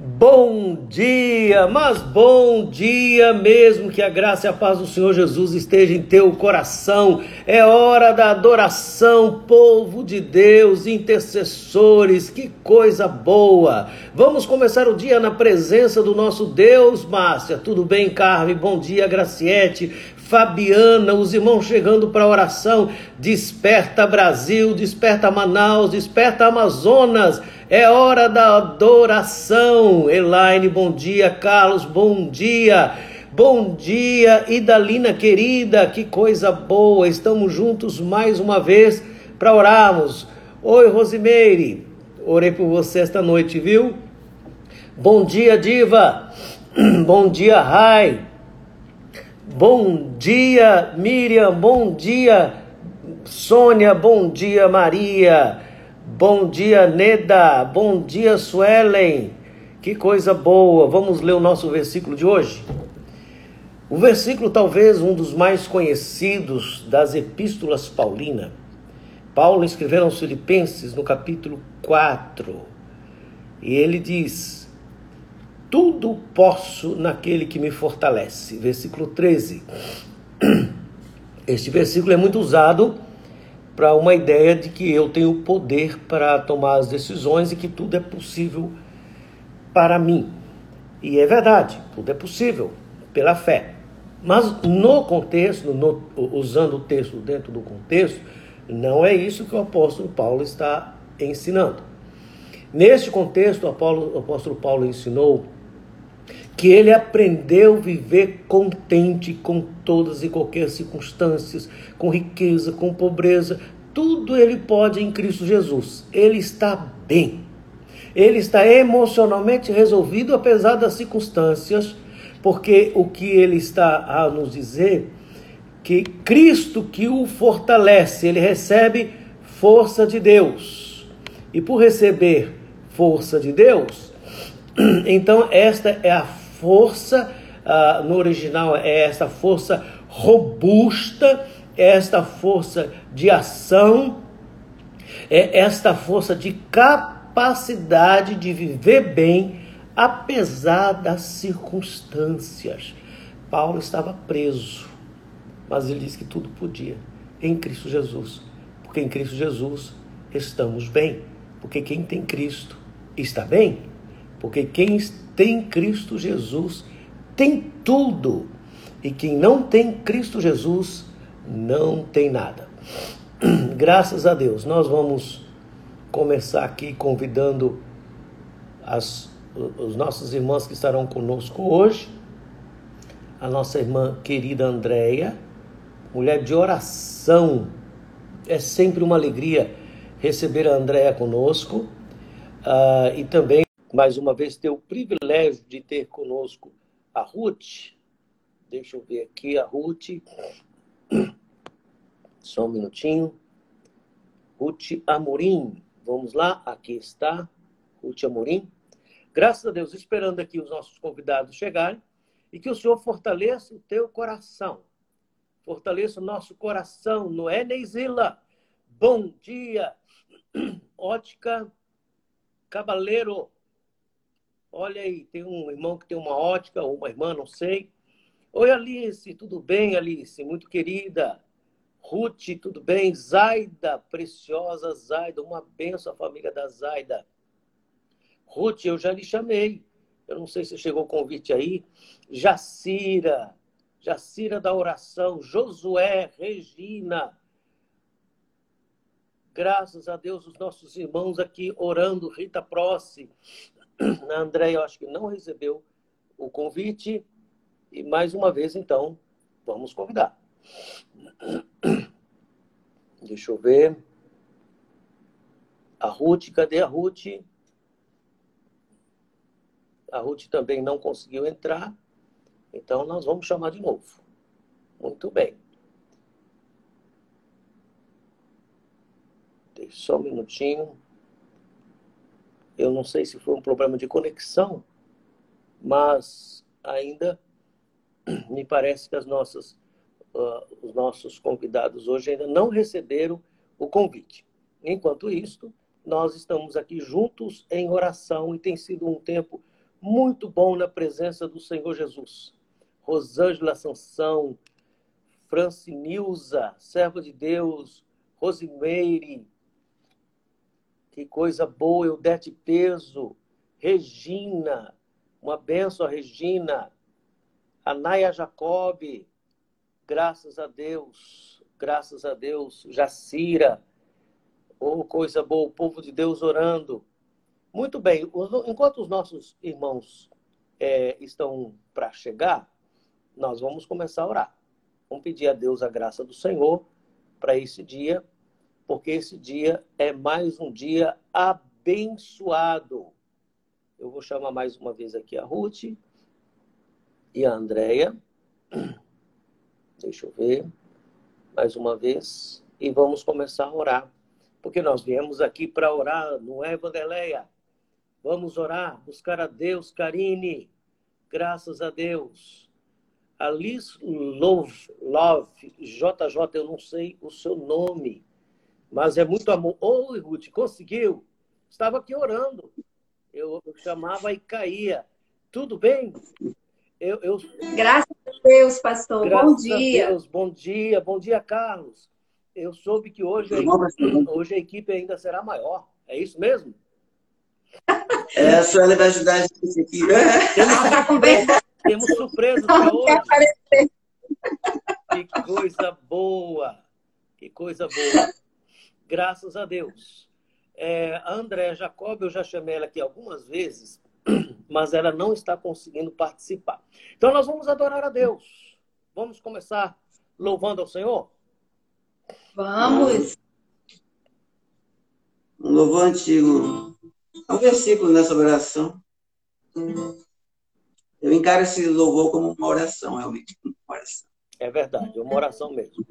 Bom dia, mas bom dia mesmo, que a graça e a paz do Senhor Jesus esteja em teu coração. É hora da adoração, povo de Deus, intercessores, que coisa boa. Vamos começar o dia na presença do nosso Deus, Márcia. Tudo bem, Carmen? Bom dia, Graciete. Fabiana, os irmãos chegando para a oração. Desperta Brasil, desperta Manaus, desperta Amazonas. É hora da adoração. Elaine, bom dia. Carlos, bom dia. Bom dia, Idalina querida, que coisa boa. Estamos juntos mais uma vez para orarmos. Oi, Rosimeire. Orei por você esta noite, viu? Bom dia, Diva. Bom dia, Rai. Bom dia, Miriam. Bom dia, Sônia. Bom dia, Maria. Bom dia, Neda. Bom dia, Suelen. Que coisa boa. Vamos ler o nosso versículo de hoje? O versículo, talvez um dos mais conhecidos das epístolas paulinas. Paulo escreveu aos Filipenses no capítulo 4. E ele diz: tudo posso naquele que me fortalece. Versículo 13. Este versículo é muito usado para uma ideia de que eu tenho poder para tomar as decisões e que tudo é possível para mim. E é verdade, tudo é possível pela fé. Mas no contexto, no, usando o texto dentro do contexto, não é isso que o apóstolo Paulo está ensinando. Neste contexto, o apóstolo, o apóstolo Paulo ensinou que ele aprendeu a viver contente com todas e qualquer circunstâncias, com riqueza, com pobreza, tudo ele pode em Cristo Jesus. Ele está bem. Ele está emocionalmente resolvido apesar das circunstâncias, porque o que ele está a nos dizer que Cristo que o fortalece, ele recebe força de Deus. E por receber força de Deus, então esta é a força, uh, no original é esta força robusta, é esta força de ação, é esta força de capacidade de viver bem, apesar das circunstâncias. Paulo estava preso, mas ele disse que tudo podia em Cristo Jesus, porque em Cristo Jesus estamos bem, porque quem tem Cristo está bem, porque quem tem Cristo Jesus tem tudo. E quem não tem Cristo Jesus não tem nada. Graças a Deus, nós vamos começar aqui convidando as, os nossos irmãos que estarão conosco hoje. A nossa irmã querida Andréia, mulher de oração. É sempre uma alegria receber a Andréia conosco. Uh, e também mais uma vez ter o privilégio de ter conosco a Ruth. Deixa eu ver aqui a Ruth. Só um minutinho. Ruth Amorim. Vamos lá, aqui está Ruth Amorim. Graças a Deus, esperando aqui os nossos convidados chegarem e que o Senhor fortaleça o teu coração. Fortaleça o nosso coração, não é, Neizila? Bom dia, ótica Cabaleiro. Olha aí, tem um irmão que tem uma ótica, ou uma irmã, não sei. Oi, Alice, tudo bem, Alice? Muito querida. Ruth, tudo bem? Zaida, preciosa Zaida, uma benção à família da Zaida. Ruth, eu já lhe chamei. Eu não sei se chegou o convite aí. Jacira, Jacira da oração, Josué, Regina. Graças a Deus, os nossos irmãos aqui orando, Rita Prossi, a Andréia, eu acho que não recebeu o convite. E mais uma vez, então, vamos convidar. Deixa eu ver. A Ruth, cadê a Ruth? A Ruth também não conseguiu entrar. Então, nós vamos chamar de novo. Muito bem. Deixa só um minutinho. Eu não sei se foi um problema de conexão, mas ainda me parece que as nossas, uh, os nossos convidados hoje ainda não receberam o convite. Enquanto isso, nós estamos aqui juntos em oração e tem sido um tempo muito bom na presença do Senhor Jesus. Rosângela Sansão, Francinilza, serva de Deus, Rosimeire, que coisa boa, Eudete Peso, Regina, uma benção Regina, a Naya Jacob, graças a Deus, graças a Deus, Jacira, oh, coisa boa, o povo de Deus orando. Muito bem, enquanto os nossos irmãos é, estão para chegar, nós vamos começar a orar. Vamos pedir a Deus a graça do Senhor para esse dia, porque esse dia é mais um dia abençoado. Eu vou chamar mais uma vez aqui a Ruth e a Andréia. Deixa eu ver. Mais uma vez. E vamos começar a orar. Porque nós viemos aqui para orar, não é, Vandeleia? Vamos orar, buscar a Deus, Karine. Graças a Deus. Alice Love, Love, JJ, eu não sei o seu nome, mas é muito amor. Oi, Ruth, conseguiu? Estava aqui orando. Eu, eu chamava e caía. Tudo bem? Eu, eu... Graças a Deus, pastor. Graças bom dia. A Deus. Bom dia, bom dia, Carlos. Eu soube que hoje a, equipe, hoje a equipe ainda será maior. É isso mesmo? É, a Sueli vai ajudar a gente aqui. Temos, temos surpresa para hoje. Que coisa boa. Que coisa boa. Graças a Deus. É, a Andréa Jacob, eu já chamei ela aqui algumas vezes, mas ela não está conseguindo participar. Então nós vamos adorar a Deus. Vamos começar louvando ao Senhor? Vamos. Um louvor antigo. Um versículo nessa oração. Eu encaro esse louvor como uma oração, realmente. Uma oração. É verdade, é uma oração mesmo.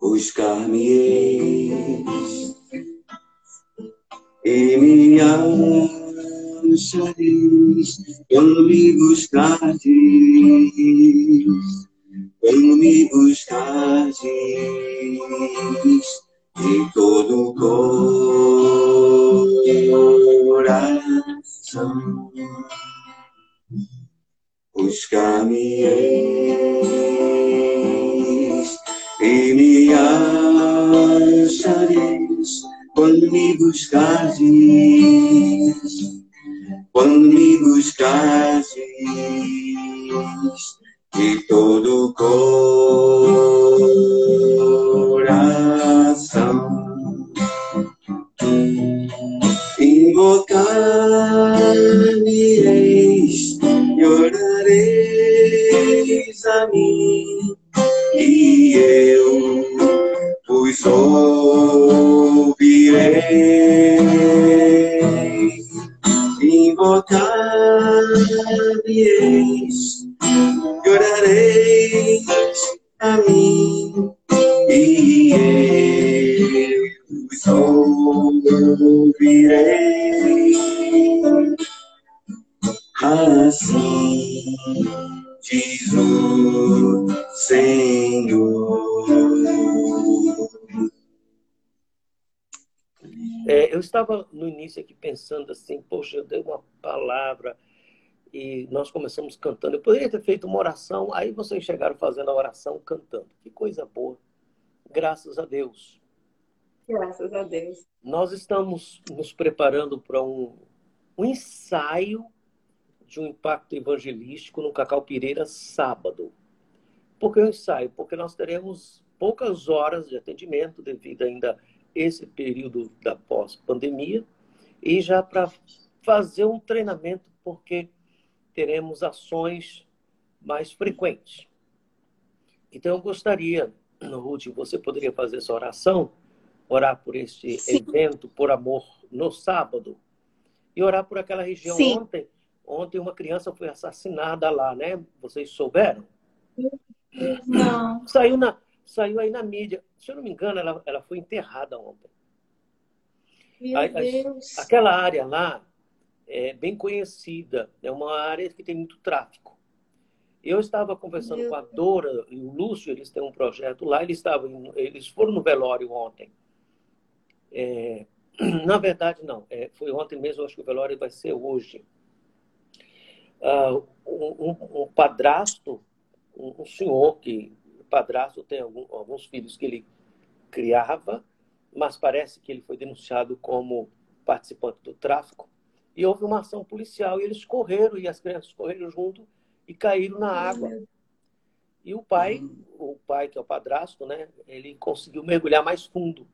Buscar-me-eis e me achareis quando me buscardes, quando me buscardes de todo o coração. Buscar-me-eis e me achareis quando me buscardes, quando me buscardes de todo o coração. Assim, poxa, eu dei uma palavra e nós começamos cantando. Eu poderia ter feito uma oração, aí vocês chegaram fazendo a oração cantando. Que coisa boa. Graças a Deus. Graças a Deus. Nós estamos nos preparando para um, um ensaio de um impacto evangelístico no Cacau Pireira sábado. Por que o ensaio? Porque nós teremos poucas horas de atendimento devido ainda a esse período da pós-pandemia e já para fazer um treinamento, porque teremos ações mais frequentes. Então, eu gostaria, Ruth, você poderia fazer essa oração, orar por este Sim. evento, por amor, no sábado, e orar por aquela região. Sim. Ontem, ontem uma criança foi assassinada lá, né? Vocês souberam? Não. Saiu na, saiu aí na mídia. Se eu não me engano, ela, ela foi enterrada ontem. Meu a, Deus. aquela área lá é bem conhecida, é uma área que tem muito tráfico. Eu estava conversando Meu com a Dora e o Lúcio, eles têm um projeto lá, eles, estavam, eles foram no velório ontem. É, na verdade, não, é, foi ontem mesmo, acho que o velório vai ser hoje. Uh, um, um, padrasto, um, um, senhor que, padrasto tem algum, alguns filhos que ele criava, mas parece que ele foi denunciado como participante do tráfico. E houve uma ação policial e eles correram, e as crianças correram junto e caíram na água. E o pai, o pai que é o padrasto, né, ele conseguiu mergulhar mais fundo,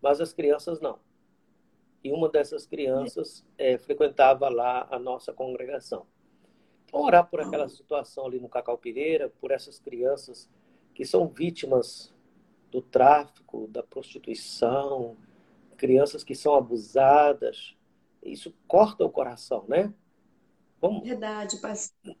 mas as crianças não. E uma dessas crianças é, frequentava lá a nossa congregação. Então, orar por aquela situação ali no Cacau Pireira, por essas crianças que são vítimas do tráfico, da prostituição, crianças que são abusadas. Isso corta o coração, né? Vamos. Verdade, pastor.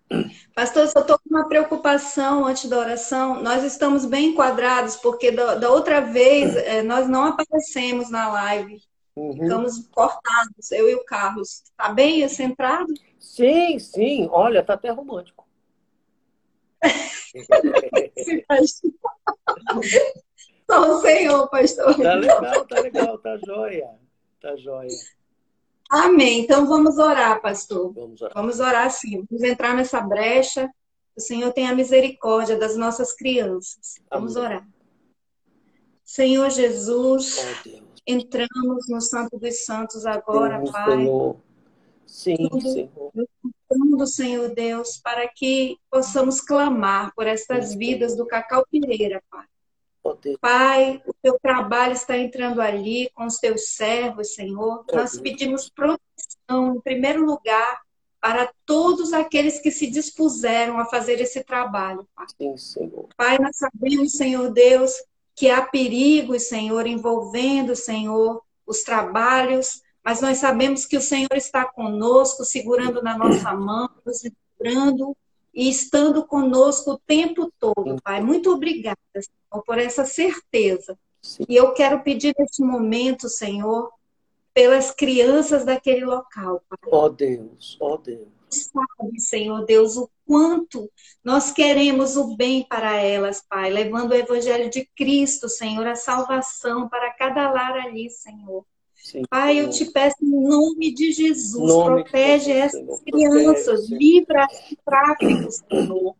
Pastor, só estou com uma preocupação antes da oração. Nós estamos bem enquadrados, porque da, da outra vez é, nós não aparecemos na live. Uhum. Ficamos cortados, eu e o Carlos. Está bem centrado? Sim, sim. Olha, está até romântico. Só o Senhor, pastor. Tá legal, tá legal, tá joia. Tá joia. Amém. Então vamos orar, pastor. Vamos orar. Vamos orar sim. Vamos entrar nessa brecha. O Senhor tenha misericórdia das nossas crianças. Vamos Amém. orar. Senhor Jesus, oh, entramos no Santo dos Santos agora, Deus, Pai. Senhor. Sim, Tudo, Senhor. Do Senhor Deus, para que possamos clamar por estas vidas do Cacau Pereira, Pai. Pai, o teu trabalho está entrando ali com os teus servos, Senhor. Nós pedimos proteção, em primeiro lugar, para todos aqueles que se dispuseram a fazer esse trabalho, Pai. Sim, Senhor. Pai, nós sabemos, Senhor Deus, que há perigos, Senhor, envolvendo, Senhor, os trabalhos, mas nós sabemos que o Senhor está conosco, segurando na nossa mão, nos segurando e estando conosco o tempo todo, Pai. Muito obrigada, Senhor, por essa certeza. Sim. E eu quero pedir neste momento, Senhor, pelas crianças daquele local, Pai. Ó oh, Deus, ó oh, Deus. Sabe, Senhor Deus, o quanto nós queremos o bem para elas, Pai, levando o Evangelho de Cristo, Senhor, a salvação para cada lar ali, Senhor. Sim, Pai, eu te peço em nome de Jesus, nome protege de Jesus, essas crianças, protege, livra do tráfico, Senhor.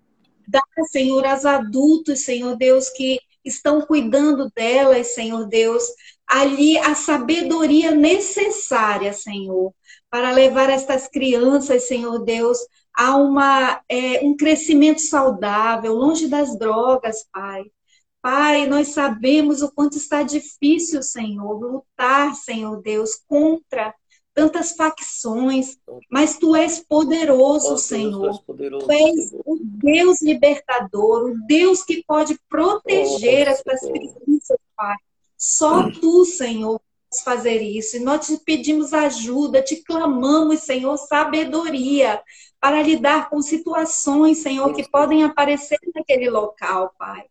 Dá, Senhor, aos adultos, Senhor Deus, que estão cuidando delas, Senhor Deus, ali a sabedoria necessária, Senhor, para levar estas crianças, Senhor Deus, a uma, é, um crescimento saudável, longe das drogas, Pai. Pai, nós sabemos o quanto está difícil, Senhor, lutar, Senhor Deus, contra tantas facções, mas tu és poderoso, oh, Senhor. Tu, és o Deus libertador, o Deus que pode proteger oh, essas crianças, Pai. Só tu, Senhor, fazer isso. E nós te pedimos ajuda, te clamamos, Senhor, sabedoria para lidar com situações, Senhor, que podem aparecer naquele local, Pai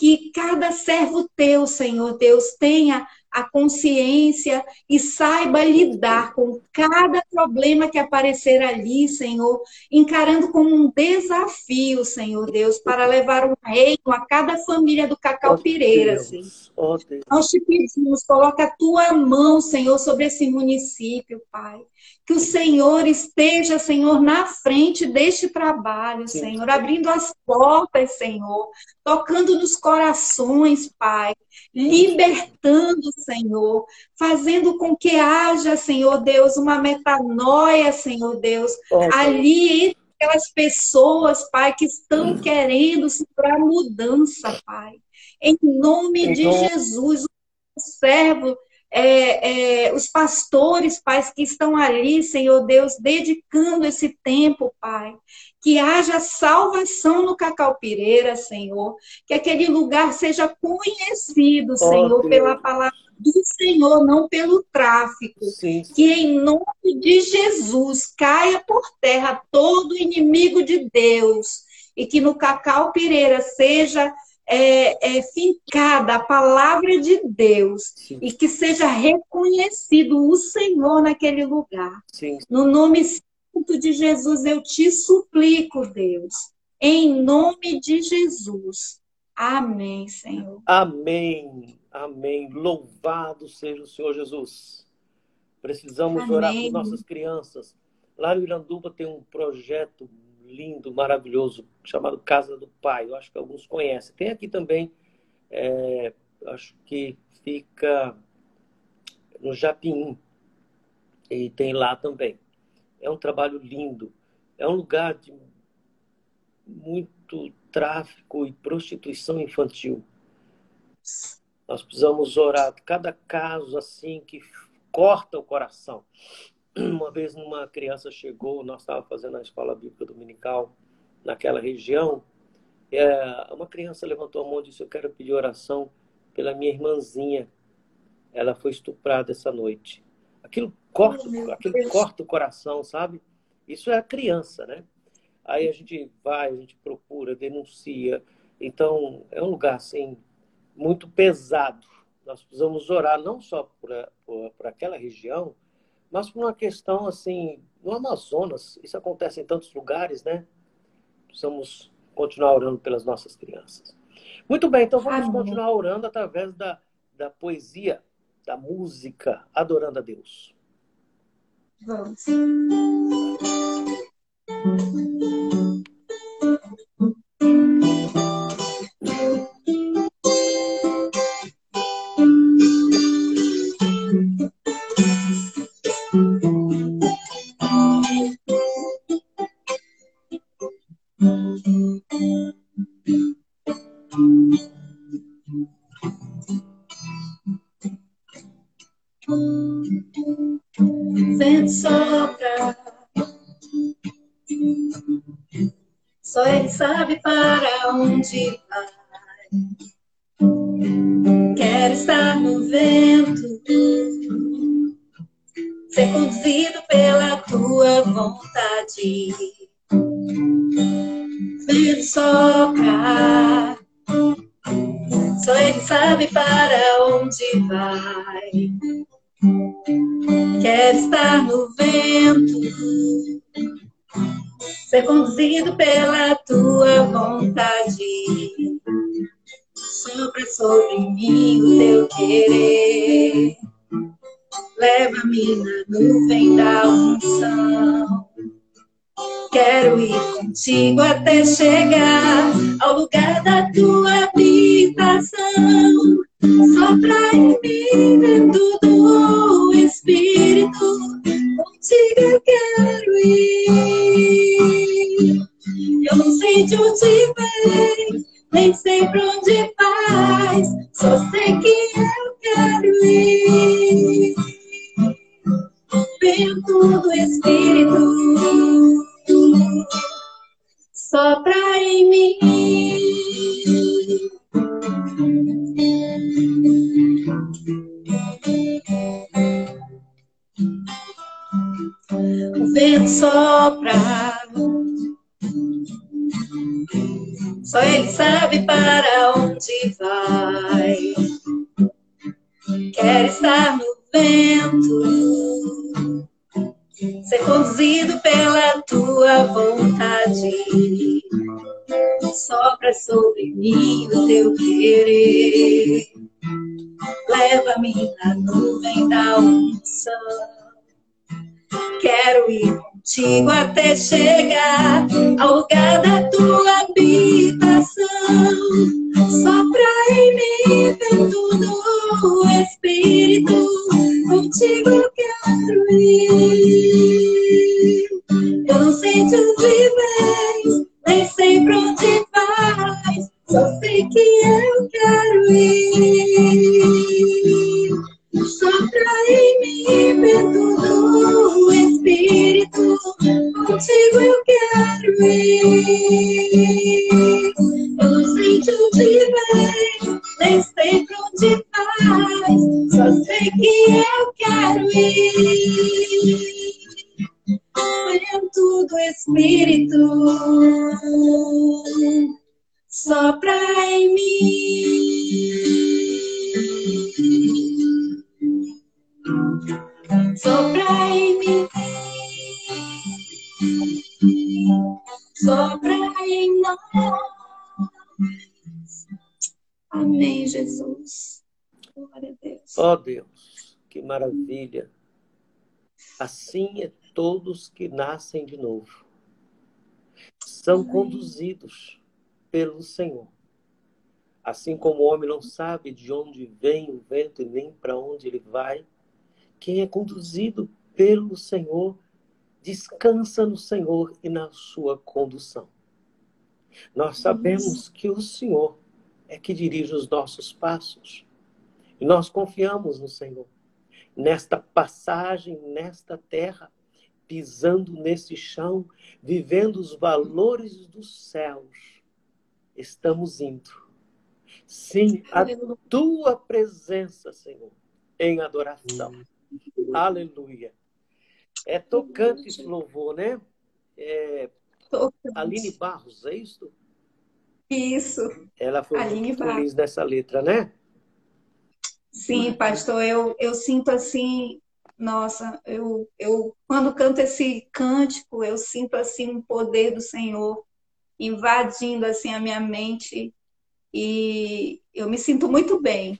que cada servo teu, Senhor Deus, tenha a consciência e saiba lidar com cada problema que aparecer ali, Senhor, encarando como um desafio, Senhor Deus, para levar um reino a cada família do Cacau Pireira, Senhor. Oh, Nós te pedimos, coloca a tua mão, Senhor, sobre esse município, Pai. Que o Senhor esteja, Senhor, na frente deste trabalho, Sim. Senhor, abrindo as portas, Senhor, tocando nos corações, Pai, libertando, Senhor, fazendo com que haja, Senhor Deus, uma metanoia, Senhor Deus, ali entre aquelas pessoas, Pai, que estão uhum. querendo para mudança, Pai. Em nome de Jesus, o servo é, é, os pastores, pais, que estão ali, Senhor Deus, dedicando esse tempo, Pai. Que haja salvação no Cacau Pireira, Senhor. Que aquele lugar seja conhecido, oh, Senhor, Deus. pela palavra do Senhor, não pelo tráfico. Sim, sim. Que em nome de Jesus caia por terra todo inimigo de Deus. E que no Cacau Pireira seja é, é, fincada a palavra de Deus Sim. e que seja reconhecido o Senhor naquele lugar. Sim. No nome santo de Jesus, eu te suplico, Deus, em nome de Jesus. Amém, Senhor. Amém. Amém. Louvado seja o Senhor Jesus. Precisamos Amém. orar por nossas crianças. Lá no Iranduba tem um projeto lindo, maravilhoso, chamado Casa do Pai. Eu acho que alguns conhecem. Tem aqui também, é, acho que fica no Japim. E tem lá também. É um trabalho lindo. É um lugar de muito tráfico e prostituição infantil. Nós precisamos orar. Cada caso assim que corta o coração. Uma vez uma criança chegou, nós estávamos fazendo a escola bíblica dominical naquela região. É, uma criança levantou a mão e disse: Eu quero pedir oração pela minha irmãzinha. Ela foi estuprada essa noite. Aquilo corta, oh, aquilo corta o coração, sabe? Isso é a criança, né? Aí a gente vai, a gente procura, denuncia. Então, é um lugar, assim, muito pesado. Nós precisamos orar não só por, por, por aquela região, mas por uma questão, assim, no Amazonas, isso acontece em tantos lugares, né? Precisamos continuar orando pelas nossas crianças. Muito bem, então vamos Amém. continuar orando através da, da poesia, da música, adorando a Deus. Vamos. Sopra, só ele sabe para onde vai. Quero estar no vento ser conduzido pela tua vontade. Sopra sobre mim o teu querer. Leva-me na nuvem da unção. Quero ir contigo até chegar ao lugar da tua habitação. Sopra em mim dentro do Espírito. Contigo eu quero ir. Eu não sei de onde vem, nem sei pra onde vais. Só sei que eu quero ir. Vento do Espírito, sopra em mim. O vento sopra só ele sabe para onde vai. Quer estar no vento, ser conduzido sobre mim o teu querer. Leva-me na nuvem da unção. Quero ir contigo até chegar ao lugar da tua habitação. Sopra em mim vento do Espírito, contigo quero ir. Amém, Jesus. Glória a Deus. Ó oh, Deus, que maravilha. Assim é todos que nascem de novo. São Amém. conduzidos pelo Senhor. Assim como o homem não sabe de onde vem o vento e nem para onde ele vai, quem é conduzido pelo Senhor descansa no Senhor e na sua condução. Nós sabemos que o Senhor é que dirige os nossos passos. E nós confiamos no Senhor. Nesta passagem, nesta terra, pisando nesse chão, vivendo os valores dos céus, estamos indo. Sim, a tua presença, Senhor, em adoração. Aleluia. É tocante esse louvor, né? É, Aline Barros, é isso? Isso. Ela foi Aline muito Barros. feliz nessa letra, né? Sim, pastor, eu, eu sinto assim, nossa, eu, eu quando canto esse cântico, eu sinto assim um poder do Senhor invadindo assim a minha mente e eu me sinto muito bem.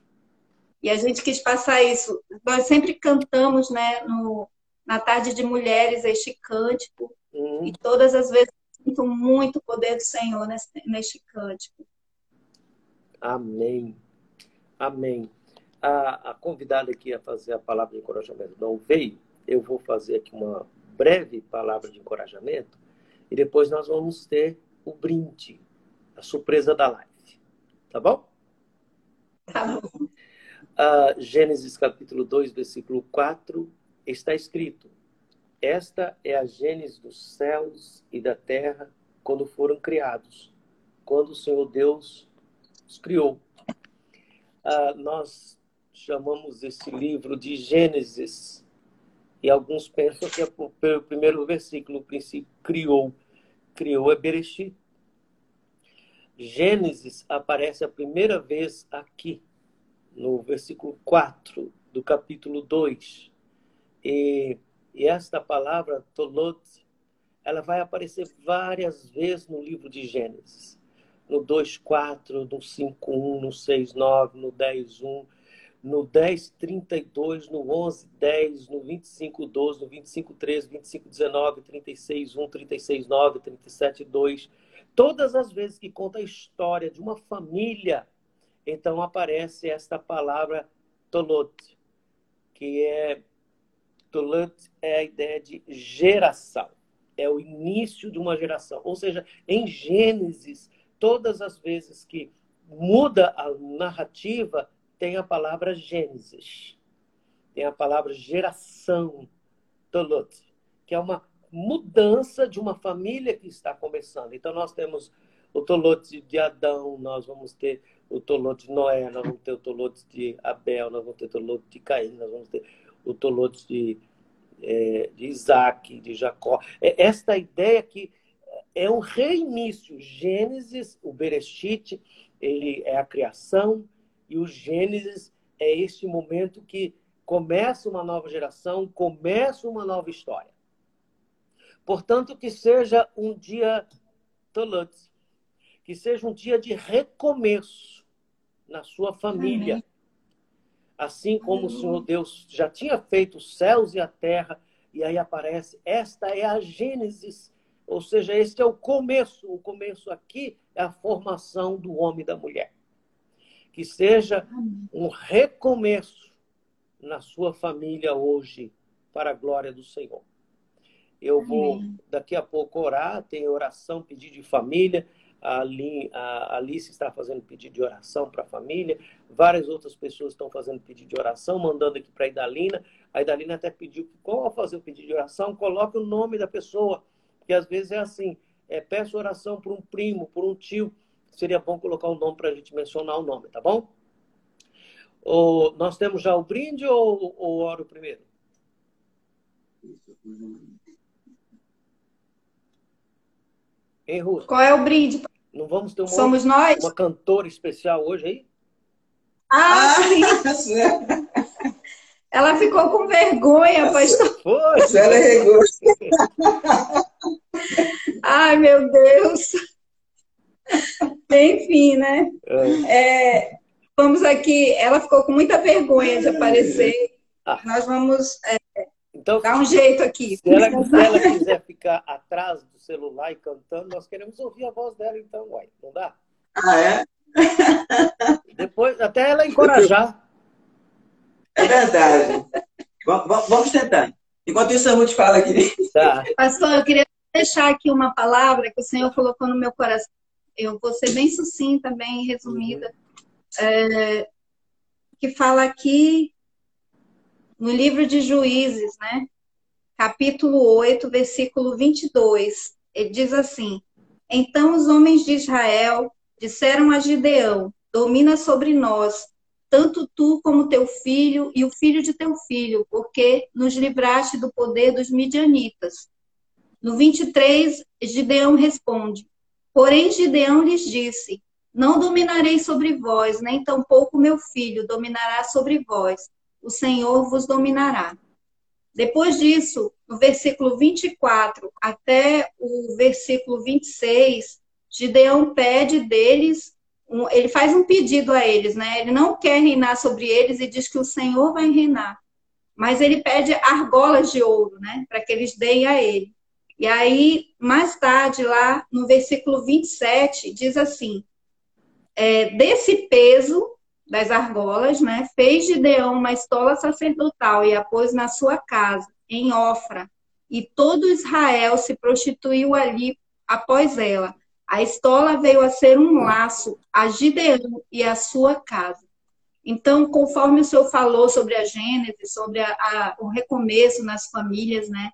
E a gente quis passar isso. Nós sempre cantamos, né, no, na tarde de mulheres este cântico uhum. e todas as vezes sinto muito o poder do Senhor neste, neste cântico. Amém. Amém. A, a convidada aqui a fazer a palavra de encorajamento não veio. Eu vou fazer aqui uma breve palavra de encorajamento e depois nós vamos ter o brinde, a surpresa da live. Tá bom? Tá bom. Uh, Gênesis capítulo 2, versículo 4, está escrito: esta é a gênese dos céus e da terra quando foram criados, quando o Senhor Deus os criou. Ah, nós chamamos esse livro de Gênesis, e alguns pensam que é pelo primeiro versículo, o princípio criou. Criou é Bereshit. Gênesis aparece a primeira vez aqui, no versículo 4 do capítulo 2. E e esta palavra, Tolot, ela vai aparecer várias vezes no livro de Gênesis. No 2.4, no 5.1, no 6.9, no 10.1, no 10.32, no 11.10, no 25.12, no 25.13, 25.19, 36.1, 36.9, 37.2. Todas as vezes que conta a história de uma família, então aparece esta palavra Tolot, que é Tulant é a ideia de geração. É o início de uma geração. Ou seja, em Gênesis, todas as vezes que muda a narrativa, tem a palavra Gênesis. Tem a palavra geração, Tulut, que é uma mudança de uma família que está começando. Então, nós temos o Tolote de Adão, nós vamos ter o Tolote de Noé, nós vamos ter o Tolote de Abel, nós vamos ter o Tolote de Caim, nós vamos ter o Tolotes de, é, de Isaac, de Jacó. É esta ideia que é um reinício. Gênesis, o Bereshit, ele é a criação, e o Gênesis é este momento que começa uma nova geração, começa uma nova história. Portanto, que seja um dia Tolut, que seja um dia de recomeço na sua família, Amém assim como o Senhor Deus já tinha feito os céus e a terra, e aí aparece, esta é a Gênesis, ou seja, este é o começo, o começo aqui é a formação do homem e da mulher. Que seja um recomeço na sua família hoje, para a glória do Senhor. Eu vou daqui a pouco orar, tem oração, pedido de família a, Alice está fazendo pedido de oração para a família, várias outras pessoas estão fazendo pedido de oração, mandando aqui para a Idalina. A Idalina até pediu que, qual fazer o pedido de oração, coloque o nome da pessoa, porque às vezes é assim, é, peço oração por um primo, por um tio, seria bom colocar o um nome para a gente mencionar o nome, tá bom? Ou, nós temos já o brinde ou, ou oro primeiro? Hein, Russo? Qual é o brinde? Não vamos ter uma, Somos nós? uma cantora especial hoje aí? Ah, ah sim! Ela ficou com vergonha, pastor. Foi! Ela regou. Ai, meu Deus! Enfim, né? É. É, vamos aqui. Ela ficou com muita vergonha de aparecer. Ah. Nós vamos é, então, dar um jeito aqui. Se ela, se ela quiser ficar atrás do celular e cantando, nós queremos ouvir a voz dela, então, uai, não dá? Ah, é? Depois, até ela encorajar. É verdade. Vamos tentar. Enquanto isso, a Ruth fala aqui. Tá. Pastor, eu queria deixar aqui uma palavra que o Senhor colocou no meu coração. Eu vou ser bem sucinta, bem resumida. É, que fala aqui no livro de Juízes, né? Capítulo 8, versículo 22. Ele diz assim: Então os homens de Israel disseram a Gideão: Domina sobre nós, tanto tu como teu filho e o filho de teu filho, porque nos livraste do poder dos midianitas. No 23, Gideão responde: Porém, Gideão lhes disse: Não dominarei sobre vós, nem tampouco meu filho dominará sobre vós. O Senhor vos dominará. Depois disso, no versículo 24 até o versículo 26, Gideão pede deles um, ele faz um pedido a eles, né? Ele não quer reinar sobre eles e diz que o Senhor vai reinar. Mas ele pede argolas de ouro, né? Para que eles deem a ele. E aí, mais tarde, lá no versículo 27, diz assim: é, desse peso das argolas, né? Fez Gideão uma estola sacerdotal e a pôs na sua casa, em Ofra. E todo Israel se prostituiu ali após ela. A estola veio a ser um laço a Gideão e a sua casa. Então, conforme o senhor falou sobre a Gênese, sobre a, a, o recomeço nas famílias, né?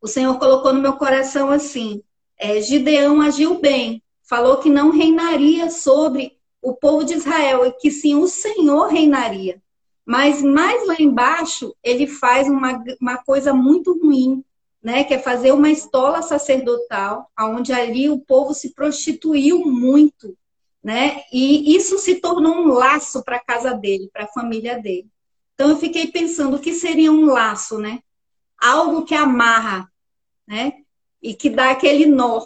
O Senhor colocou no meu coração assim: é, Gideão agiu bem, falou que não reinaria sobre o povo de Israel, e que sim o Senhor reinaria. Mas mais lá embaixo, ele faz uma, uma coisa muito ruim, né, que é fazer uma estola sacerdotal, onde ali o povo se prostituiu muito, né? E isso se tornou um laço para a casa dele, para a família dele. Então eu fiquei pensando o que seria um laço, né? Algo que amarra, né? E que dá aquele nó.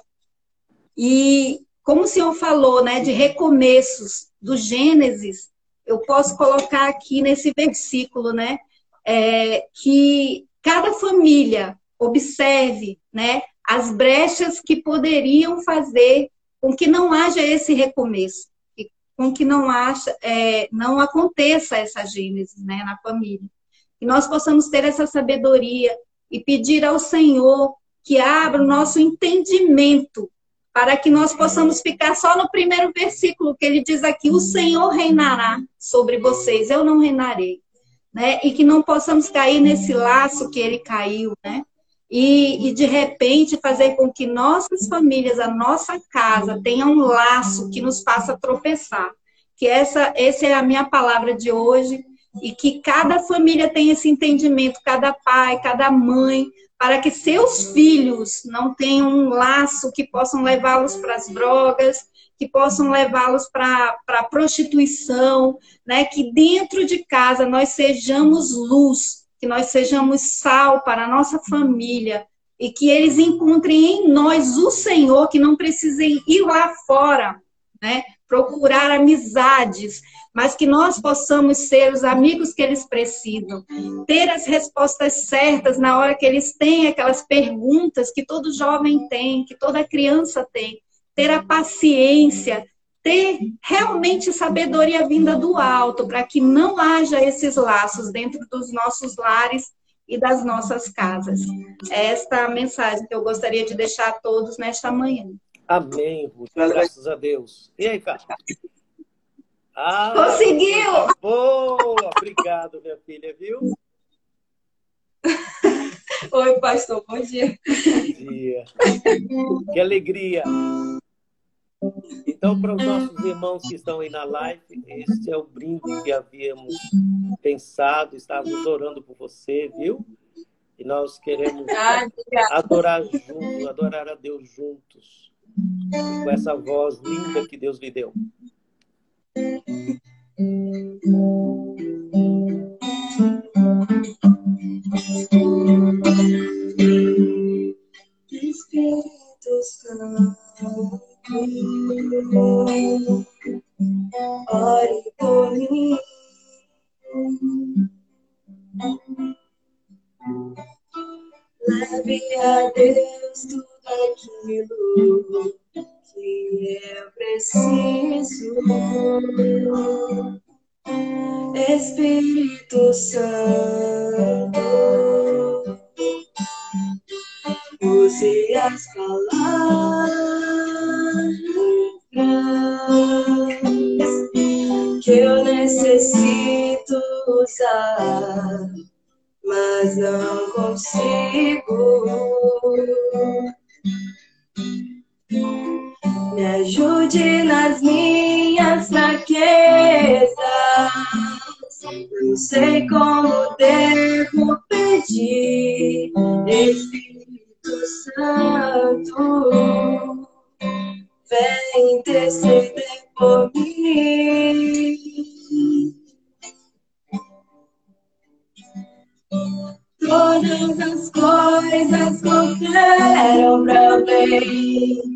E como o senhor falou, né, de recomeços do Gênesis, eu posso colocar aqui nesse versículo, né, é, que cada família observe né, as brechas que poderiam fazer com que não haja esse recomeço, com que não, haja, é, não aconteça essa gênese né, na família. Que nós possamos ter essa sabedoria e pedir ao Senhor que abra o nosso entendimento para que nós possamos ficar só no primeiro versículo que ele diz aqui: o Senhor reinará sobre vocês, eu não reinarei, né? E que não possamos cair nesse laço que ele caiu, né? e, e, de repente fazer com que nossas famílias, a nossa casa, tenha um laço que nos faça tropeçar. Que essa, essa é a minha palavra de hoje e que cada família tenha esse entendimento, cada pai, cada mãe, para que seus filhos não tenham um laço que possam levá-los para as drogas, que possam levá-los para a prostituição, né? Que dentro de casa nós sejamos luz, que nós sejamos sal para a nossa família e que eles encontrem em nós o Senhor, que não precisem ir lá fora, né? Procurar amizades, mas que nós possamos ser os amigos que eles precisam, ter as respostas certas na hora que eles têm aquelas perguntas que todo jovem tem, que toda criança tem, ter a paciência, ter realmente sabedoria vinda do alto, para que não haja esses laços dentro dos nossos lares e das nossas casas. É esta a mensagem que eu gostaria de deixar a todos nesta manhã. Amém, Ruth. Graças a Deus. E aí, cara? Ah, Conseguiu! Boa! Obrigado, minha filha, viu? Oi, pastor. Bom dia. Bom dia. Que alegria. Então, para os nossos irmãos que estão aí na live, este é o brinde que havíamos pensado, estávamos orando por você, viu? E nós queremos adorar juntos, adorar a Deus juntos, com essa voz linda que Deus lhe deu. Espírito Santo. Ore por mim. Leve a Deus tudo aquilo que eu preciso. Espírito Santo, use as palavras que eu necessito usar mas não consigo. Ajude nas minhas fraquezas. Não sei como devo pedir, Espírito Santo, vem interceder por mim. Todas as coisas cooperam para bem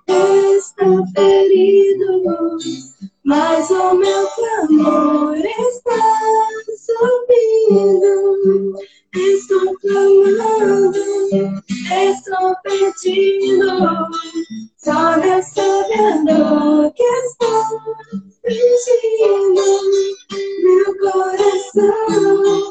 está ferido, mas o meu clamor está subindo. Estou clamando, estou pedindo. Só Deus sabe a dor que estou sentindo. Meu coração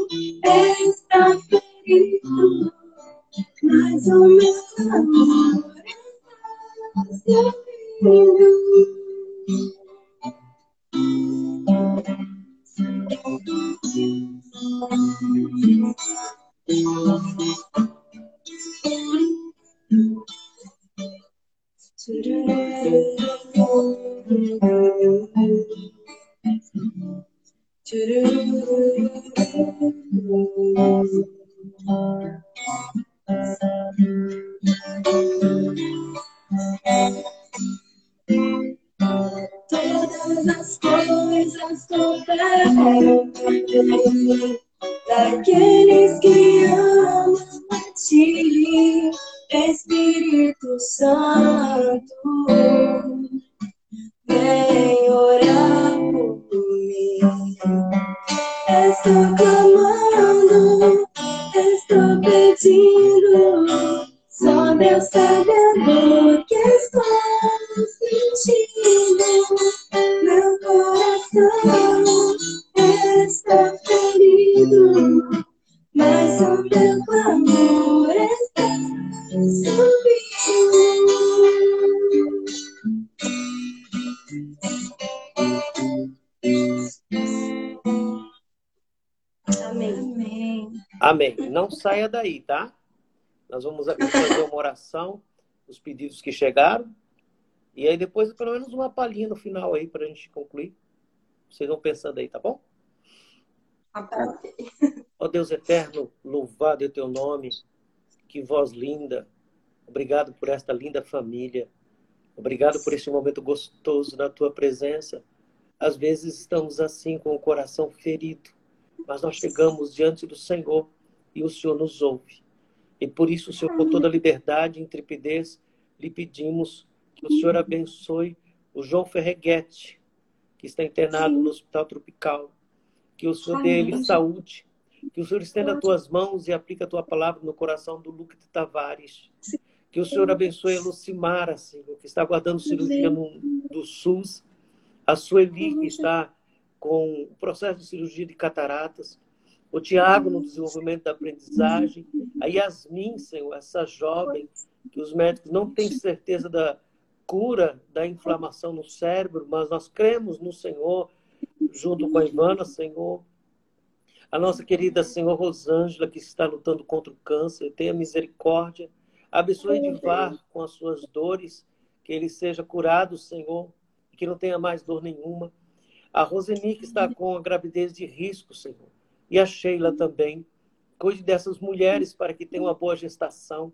mas o meu clamor está subindo. Amém. Amém. Não saia daí, tá? Nós vamos fazer uma oração, os pedidos que chegaram. E aí depois, pelo menos, uma palhinha no final aí para a gente concluir. Vocês vão pensando aí, tá bom? Ó oh, Deus eterno, louvado é teu nome. Que voz linda. Obrigado por esta linda família. Obrigado por este momento gostoso na tua presença. Às vezes estamos assim com o coração ferido, mas nós chegamos diante do Senhor e o Senhor nos ouve. E por isso, Senhor, com toda liberdade e intrepidez, lhe pedimos que o Senhor abençoe o João Ferreguete, que está internado no Hospital Tropical. Que o Senhor dê ele saúde. Que o Senhor estenda as tuas mãos e aplique a tua palavra no coração do Lucas Tavares. Que o Senhor abençoe a Lucimara, Senhor, que está aguardando cirurgia no, do SUS. A Sueli, que está com o processo de cirurgia de cataratas. O Tiago no desenvolvimento da aprendizagem, a Yasmin, Senhor, essa jovem que os médicos não têm certeza da cura da inflamação no cérebro, mas nós cremos no Senhor, junto com a Ivana, Senhor. A nossa querida Senhor Rosângela, que está lutando contra o câncer, tenha misericórdia. Abençoe Edivar com as suas dores, que ele seja curado, Senhor, que não tenha mais dor nenhuma. A Roseni, que está com a gravidez de risco, Senhor E a Sheila também. Cuide dessas mulheres para que tenham uma boa gestação.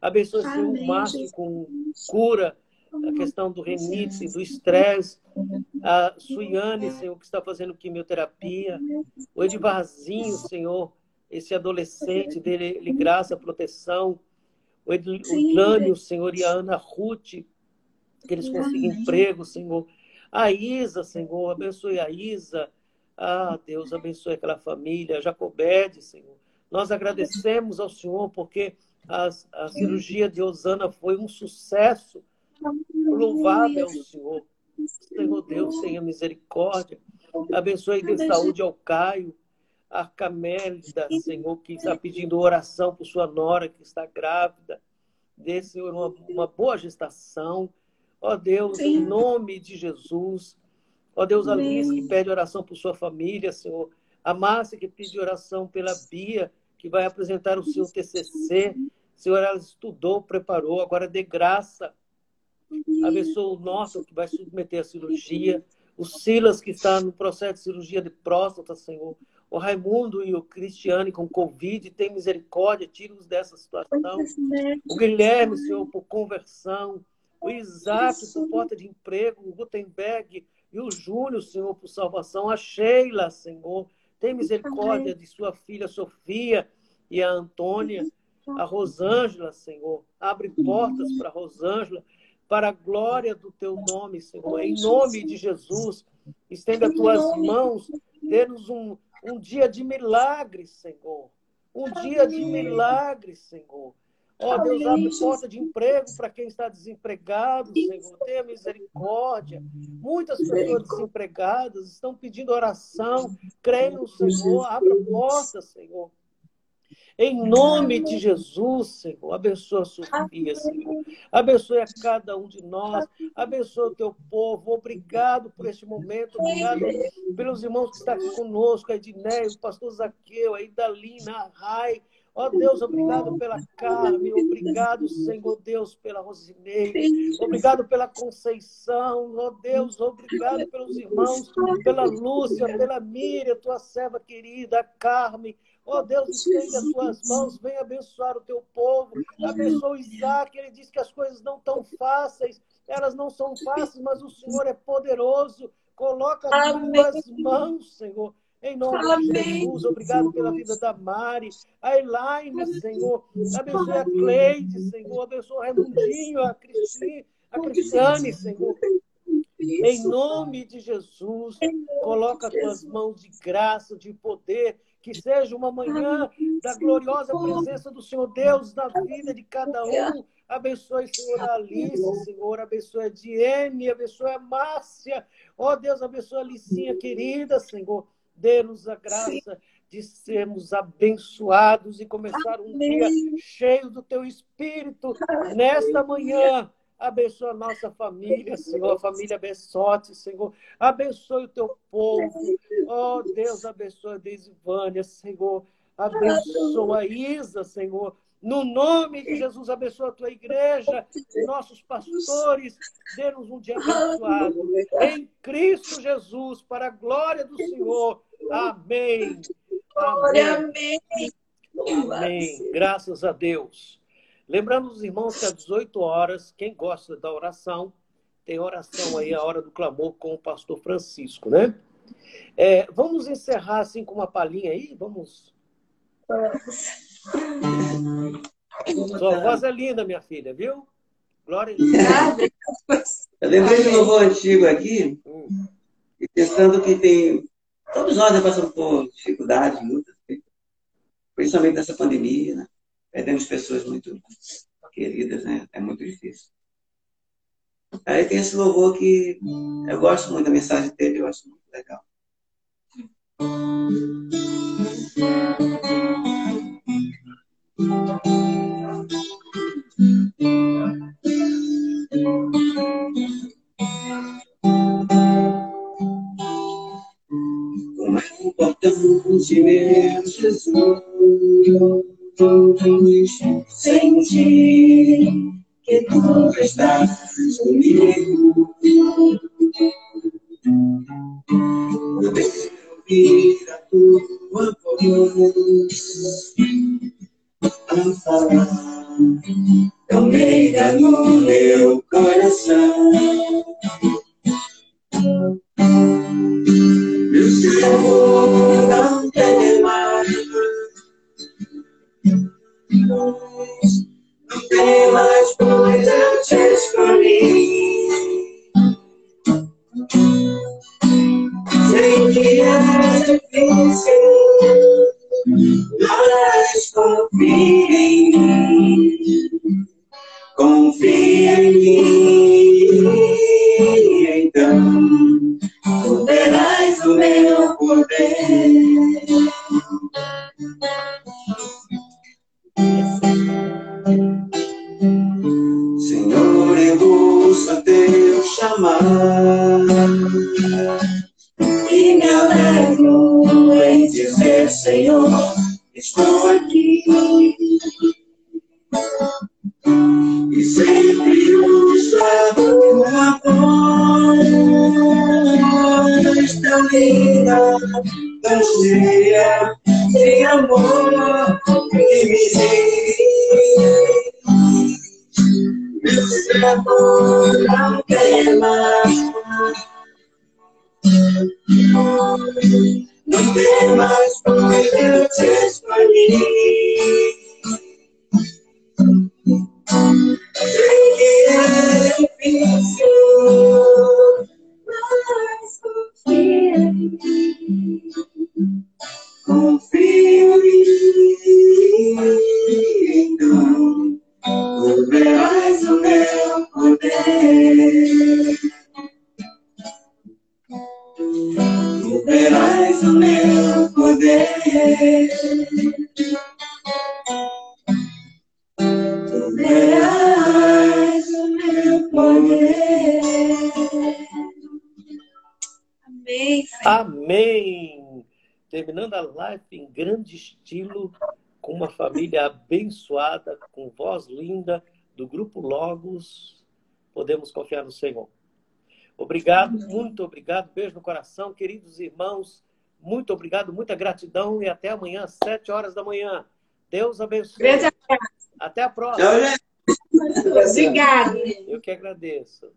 Abençoe Senhor, o Márcio com cura, a questão do renite, do estresse. A Suiane, Senhor, que está fazendo quimioterapia. O Edivarzinho, Senhor, esse adolescente, dele, ele graça, proteção. O Edlânio, Senhor, e a Ana Ruth, que eles consigam emprego, Senhor. A Isa, Senhor, abençoe a Isa. Ah, Deus, abençoe aquela família. Jacobede, Senhor. Nós agradecemos ao Senhor porque a, a cirurgia de Osana foi um sucesso. Louvado é o Senhor. Senhor Deus, tenha misericórdia. Abençoe de saúde ao Caio, a Camélida, Senhor, que está pedindo oração por sua nora que está grávida. Dê, Senhor, uma, uma boa gestação. Ó Deus, em nome de Jesus. Ó Deus, Alice, que pede oração por sua família, Senhor. A Márcia, que pede oração pela Bia, que vai apresentar o seu TCC. Senhor, ela estudou, preparou, agora dê graça. Abençoa o nosso que vai submeter a cirurgia. O Silas, que está no processo de cirurgia de próstata, Senhor. O Raimundo e o Cristiane com Covid, tem misericórdia, tira-os dessa situação. O Guilherme, Senhor, por conversão. O Isaac por porta de emprego. O Gutenberg e o Júnior, Senhor, por salvação. A Sheila, Senhor. Tem misericórdia de sua filha Sofia e a Antônia. A Rosângela, Senhor. Abre portas para a Rosângela para a glória do teu nome, Senhor. Em nome de Jesus, estenda as tuas mãos, dê-nos um, um dia de milagres, Senhor. Um dia de milagres, Senhor. Ó oh, Deus, abre porta de emprego para quem está desempregado, Senhor. Tenha misericórdia. Muitas pessoas desempregadas estão pedindo oração. Creem no Senhor. Abra porta, Senhor. Em nome de Jesus, Senhor, abençoa a Sofia, Senhor. Abençoe a cada um de nós. Abençoa o teu povo. Obrigado por este momento. Obrigado pelos irmãos que estão aqui conosco, a Edneia, o pastor Zaqueu, a Idalina, a Rai. Ó oh, Deus, obrigado pela Carmen, obrigado, Senhor Deus, pela Rosineide, obrigado pela Conceição, ó oh, Deus, obrigado pelos irmãos, pela Lúcia, pela Miriam, tua serva querida, a Carmen, Ó oh, Deus, estende as tuas mãos, vem abençoar o teu povo. Abençoa o Isaac, ele diz que as coisas não estão fáceis, elas não são fáceis, mas o Senhor é poderoso. Coloca as tuas mãos, Senhor. Em nome Amém. de Jesus, obrigado pela vida da Mari, a Elaine, Senhor. Abençoe a Cleide, Senhor. Abençoe o Raimundinho, a Cristiane, a Cristiane, Senhor. Em nome de Jesus, coloca as tuas mãos de graça, de poder, que seja uma manhã da gloriosa presença do Senhor Deus na vida de cada um. Abençoe, Senhor, a Alice, Senhor. Abençoe a Diene, abençoe a Márcia. Ó oh, Deus, abençoe a Licinha querida, Senhor. Dê-nos a graça de sermos abençoados e começar um dia cheio do teu Espírito nesta manhã Abençoa a nossa família, Senhor, a família Bessote, Senhor. Abençoe o teu povo. Oh, Deus, abençoa a Deisivânia, Senhor. Abençoa a Isa, Senhor. No nome de Jesus, abençoa a tua igreja, nossos pastores. Dê-nos um dia abençoado. Em Cristo Jesus, para a glória do Senhor. Amém. Amém. Amém. Graças a Deus. Lembrando os irmãos que às 18 horas, quem gosta da oração, tem oração aí, a hora do clamor com o pastor Francisco, né? É, vamos encerrar assim com uma palhinha aí? Vamos. Sua voz é linda, minha filha, viu? Glória a Deus. Eu lembrei de um louvor antigo aqui, hum. e pensando que tem. Todos nós passamos por dificuldades, lutas, principalmente nessa pandemia, né? Perdemos pessoas muito queridas, né? É muito difícil. Aí tem esse louvor que eu gosto muito da mensagem dele, eu acho muito legal. Como é importante, meu Jesus sentir que tu estás comigo. ouvir a tua voz. A falar, Almeida no meu coração. Difícil, mas confia em mim. Confia em mim, Meu servo não quer mais. Não tem família abençoada, com voz linda, do Grupo Logos, podemos confiar no Senhor. Obrigado, muito obrigado. Beijo no coração, queridos irmãos. Muito obrigado, muita gratidão e até amanhã, às sete horas da manhã. Deus abençoe. Grande. Até a próxima. Obrigada. Eu que agradeço.